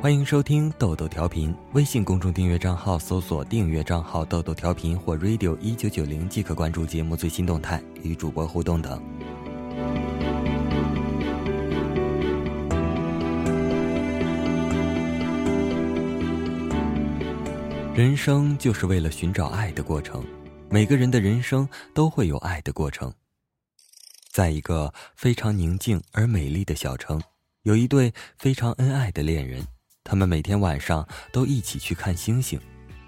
欢迎收听豆豆调频，微信公众订阅账号搜索订阅账号“豆豆调频”或 “radio 一九九零”即可关注节目最新动态，与主播互动等。人生就是为了寻找爱的过程，每个人的人生都会有爱的过程。在一个非常宁静而美丽的小城，有一对非常恩爱的恋人。他们每天晚上都一起去看星星，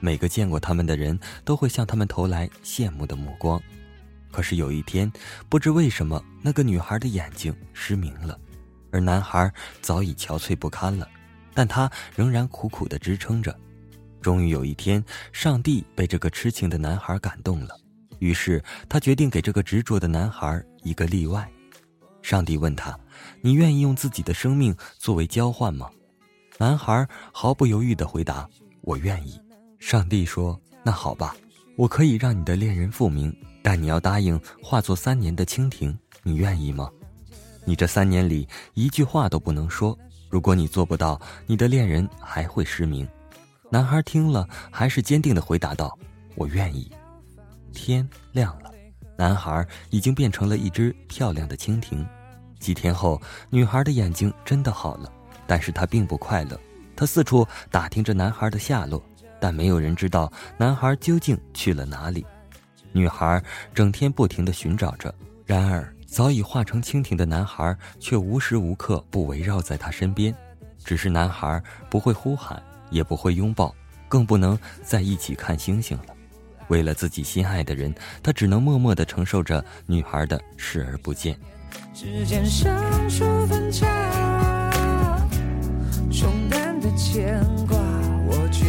每个见过他们的人都会向他们投来羡慕的目光。可是有一天，不知为什么，那个女孩的眼睛失明了，而男孩早已憔悴不堪了，但他仍然苦苦地支撑着。终于有一天，上帝被这个痴情的男孩感动了，于是他决定给这个执着的男孩一个例外。上帝问他：“你愿意用自己的生命作为交换吗？”男孩毫不犹豫地回答：“我愿意。”上帝说：“那好吧，我可以让你的恋人复明，但你要答应化作三年的蜻蜓。你愿意吗？你这三年里一句话都不能说。如果你做不到，你的恋人还会失明。”男孩听了，还是坚定地回答道：“我愿意。”天亮了，男孩已经变成了一只漂亮的蜻蜓。几天后，女孩的眼睛真的好了。但是他并不快乐，他四处打听着男孩的下落，但没有人知道男孩究竟去了哪里。女孩整天不停地寻找着，然而早已化成蜻蜓的男孩却无时无刻不围绕在她身边。只是男孩不会呼喊，也不会拥抱，更不能在一起看星星了。为了自己心爱的人，他只能默默地承受着女孩的视而不见。指尖上数分牵挂，我却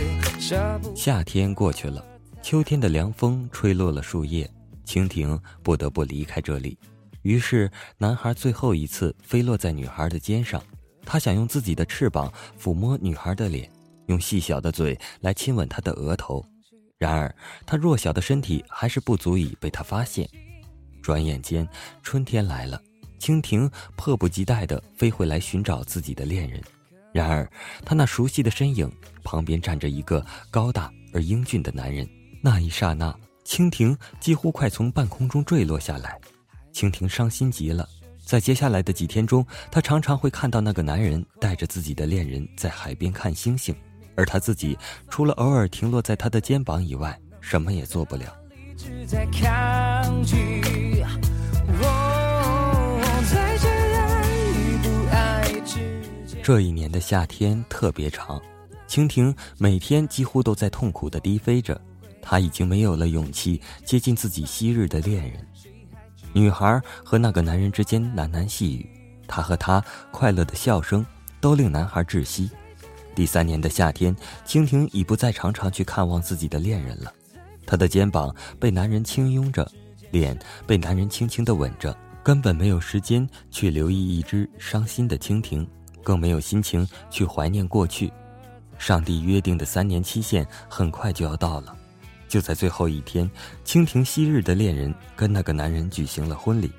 夏天过去了，秋天的凉风吹落了树叶，蜻蜓不得不离开这里。于是，男孩最后一次飞落在女孩的肩上，他想用自己的翅膀抚摸女孩的脸，用细小的嘴来亲吻她的额头。然而，他弱小的身体还是不足以被他发现。转眼间，春天来了，蜻蜓迫不及待地飞回来寻找自己的恋人。然而，他那熟悉的身影旁边站着一个高大而英俊的男人。那一刹那，蜻蜓几乎快从半空中坠落下来。蜻蜓伤心极了。在接下来的几天中，他常常会看到那个男人带着自己的恋人在海边看星星，而他自己除了偶尔停落在他的肩膀以外，什么也做不了。这一年的夏天特别长，蜻蜓每天几乎都在痛苦地低飞着。他已经没有了勇气接近自己昔日的恋人。女孩和那个男人之间喃喃细语，他和她快乐的笑声都令男孩窒息。第三年的夏天，蜻蜓已不再常常去看望自己的恋人了。他的肩膀被男人轻拥着，脸被男人轻轻地吻着，根本没有时间去留意一只伤心的蜻蜓。更没有心情去怀念过去，上帝约定的三年期限很快就要到了。就在最后一天，蜻蜓昔日的恋人跟那个男人举行了婚礼。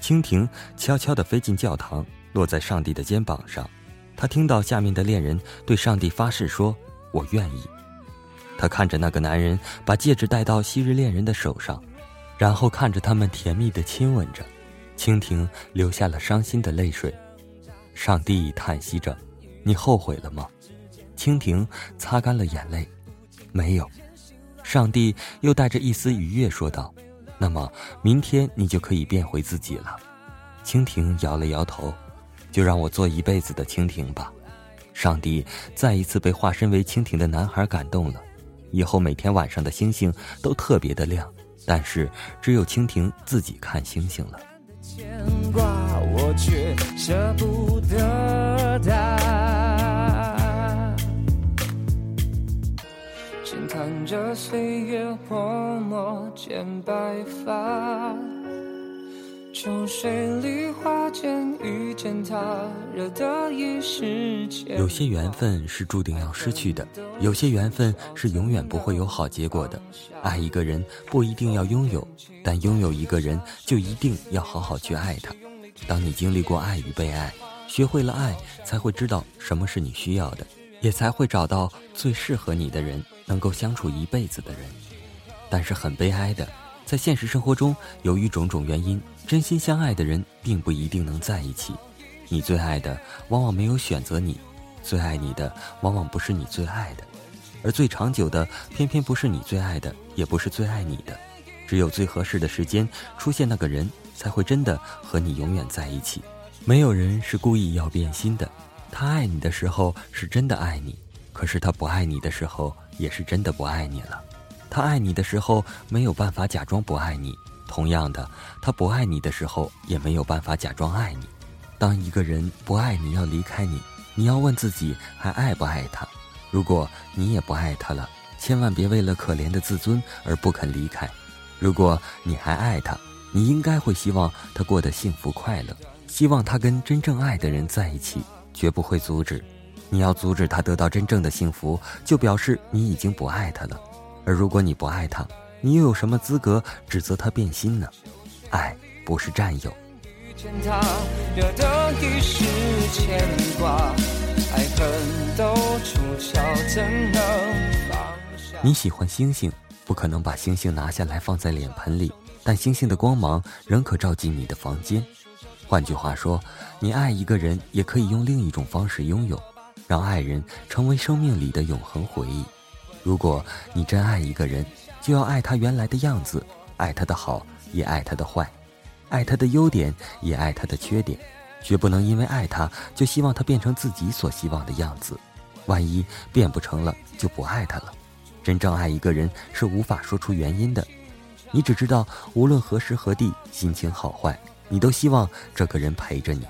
蜻蜓悄悄地飞进教堂，落在上帝的肩膀上。他听到下面的恋人对上帝发誓说：“我愿意。”他看着那个男人把戒指戴到昔日恋人的手上，然后看着他们甜蜜地亲吻着，蜻蜓流下了伤心的泪水。上帝叹息着：“你后悔了吗？”蜻蜓擦干了眼泪，“没有。”上帝又带着一丝愉悦说道：“那么明天你就可以变回自己了。”蜻蜓摇了摇头：“就让我做一辈子的蜻蜓吧。”上帝再一次被化身为蜻蜓的男孩感动了，以后每天晚上的星星都特别的亮，但是只有蜻蜓自己看星星了。却舍不得他，轻叹着岁月泼墨间白发。秋水梨花间遇见他，惹得一时牵有些缘分是注定要失去的，有些缘分是永远不会有好结果的。爱一个人不一定要拥有，但拥有一个人就一定要好好去爱他。当你经历过爱与被爱，学会了爱，才会知道什么是你需要的。也才会找到最适合你的人，能够相处一辈子的人。但是很悲哀的，在现实生活中，由于种种原因，真心相爱的人并不一定能在一起。你最爱的往往没有选择你，最爱你的往往不是你最爱的，而最长久的偏偏不是你最爱的，也不是最爱你的。只有最合适的时间出现，那个人才会真的和你永远在一起。没有人是故意要变心的，他爱你的时候是真的爱你，可是他不爱你的时候也是真的不爱你了。他爱你的时候没有办法假装不爱你，同样的，他不爱你的时候也没有办法假装爱你。当一个人不爱你要离开你，你要问自己还爱不爱他？如果你也不爱他了，千万别为了可怜的自尊而不肯离开。如果你还爱他，你应该会希望他过得幸福快乐，希望他跟真正爱的人在一起，绝不会阻止。你要阻止他得到真正的幸福，就表示你已经不爱他了。而如果你不爱他，你又有什么资格指责他变心呢？爱不是占有。你喜欢星星。不可能把星星拿下来放在脸盆里，但星星的光芒仍可照进你的房间。换句话说，你爱一个人也可以用另一种方式拥有，让爱人成为生命里的永恒回忆。如果你真爱一个人，就要爱他原来的样子，爱他的好，也爱他的坏，爱他的优点，也爱他的缺点，绝不能因为爱他就希望他变成自己所希望的样子。万一变不成了，就不爱他了。真正爱一个人是无法说出原因的，你只知道无论何时何地，心情好坏，你都希望这个人陪着你。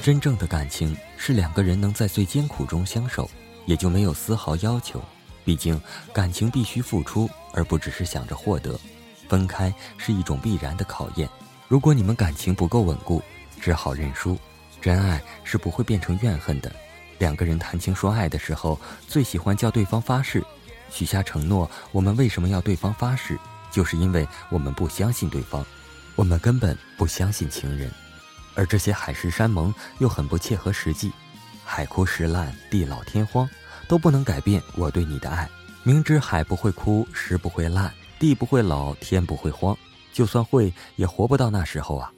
真正的感情是两个人能在最艰苦中相守，也就没有丝毫要求。毕竟感情必须付出，而不只是想着获得。分开是一种必然的考验。如果你们感情不够稳固，只好认输。真爱是不会变成怨恨的。两个人谈情说爱的时候，最喜欢叫对方发誓，许下承诺。我们为什么要对方发誓？就是因为我们不相信对方，我们根本不相信情人。而这些海誓山盟又很不切合实际。海枯石烂，地老天荒，都不能改变我对你的爱。明知海不会枯，石不会烂，地不会老，天不会荒，就算会，也活不到那时候啊。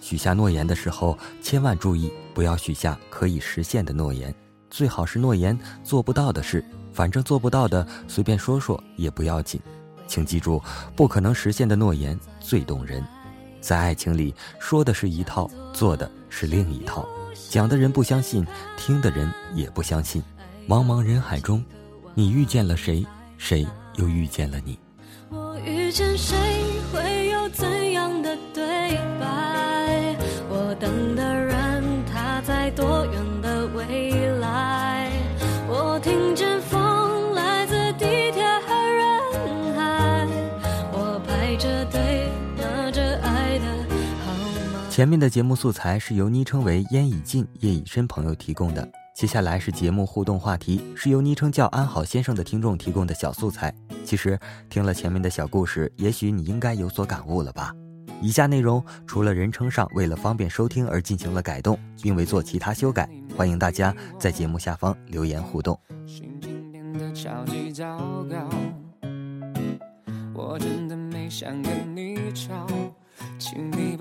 许下诺言的时候，千万注意不要许下可以实现的诺言，最好是诺言做不到的事。反正做不到的，随便说说也不要紧。请记住，不可能实现的诺言最动人。在爱情里，说的是一套，做的是另一套。讲的人不相信，听的人也不相信。茫茫人海中，你遇见了谁？谁又遇见了你？我遇见谁会前面的节目素材是由昵称为烟已尽夜已深朋友提供的，接下来是节目互动话题，是由昵称叫安好先生的听众提供的小素材。其实听了前面的小故事，也许你应该有所感悟了吧。以下内容除了人称上为了方便收听而进行了改动，并未做其他修改，欢迎大家在节目下方留言互动。我真的没想跟你吵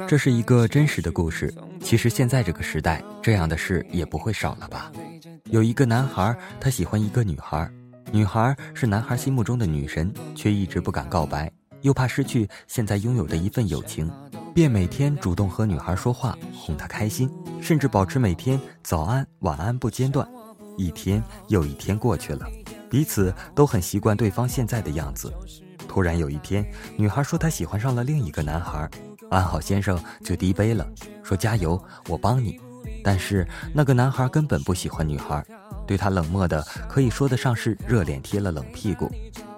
这是一个真实的故事，其实现在这个时代，这样的事也不会少了吧？有一个男孩，他喜欢一个女孩，女孩是男孩心目中的女神，却一直不敢告白。又怕失去现在拥有的一份友情，便每天主动和女孩说话，哄她开心，甚至保持每天早安晚安不间断。一天又一天过去了，彼此都很习惯对方现在的样子。突然有一天，女孩说她喜欢上了另一个男孩，安好先生就低杯了，说加油，我帮你。但是那个男孩根本不喜欢女孩，对她冷漠的可以说得上是热脸贴了冷屁股。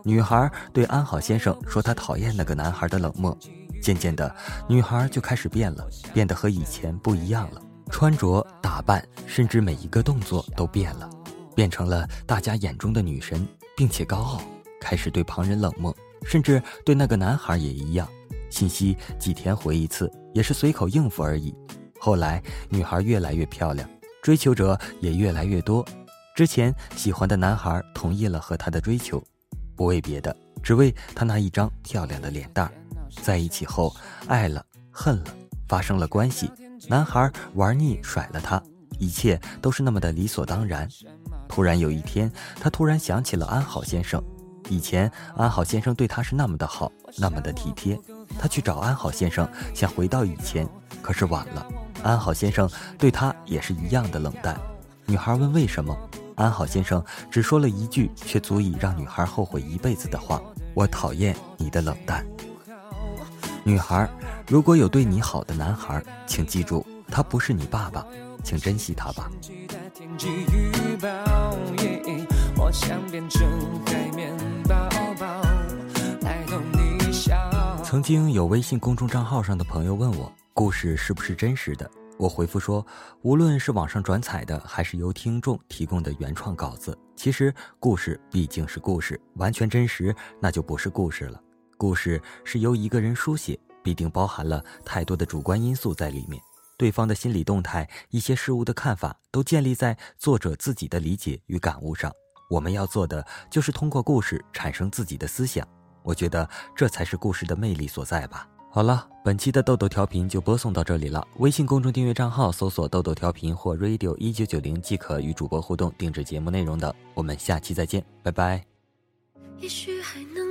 女孩对安好先生说：“她讨厌那个男孩的冷漠。”渐渐的，女孩就开始变了，变得和以前不一样了。穿着、打扮，甚至每一个动作都变了，变成了大家眼中的女神，并且高傲，开始对旁人冷漠，甚至对那个男孩也一样。信息几天回一次，也是随口应付而已。后来女孩越来越漂亮，追求者也越来越多。之前喜欢的男孩同意了和她的追求，不为别的，只为她那一张漂亮的脸蛋。在一起后，爱了，恨了，发生了关系。男孩玩腻，甩了她，一切都是那么的理所当然。突然有一天，他突然想起了安好先生。以前安好先生对他是那么的好，那么的体贴。他去找安好先生，想回到以前，可是晚了。安好先生对他也是一样的冷淡。女孩问为什么，安好先生只说了一句，却足以让女孩后悔一辈子的话：“我讨厌你的冷淡。”女孩，如果有对你好的男孩，请记住，他不是你爸爸，请珍惜他吧。想变成海绵宝宝，来逗你笑曾经有微信公众账号上的朋友问我，故事是不是真实的？我回复说，无论是网上转采的，还是由听众提供的原创稿子，其实故事毕竟是故事，完全真实那就不是故事了。故事是由一个人书写，必定包含了太多的主观因素在里面。对方的心理动态、一些事物的看法，都建立在作者自己的理解与感悟上。我们要做的就是通过故事产生自己的思想。我觉得这才是故事的魅力所在吧。好了，本期的豆豆调频就播送到这里了。微信公众订阅账号搜索“豆豆调频”或 “radio 一九九零”即可与主播互动、定制节目内容的。我们下期再见，拜拜。也许还能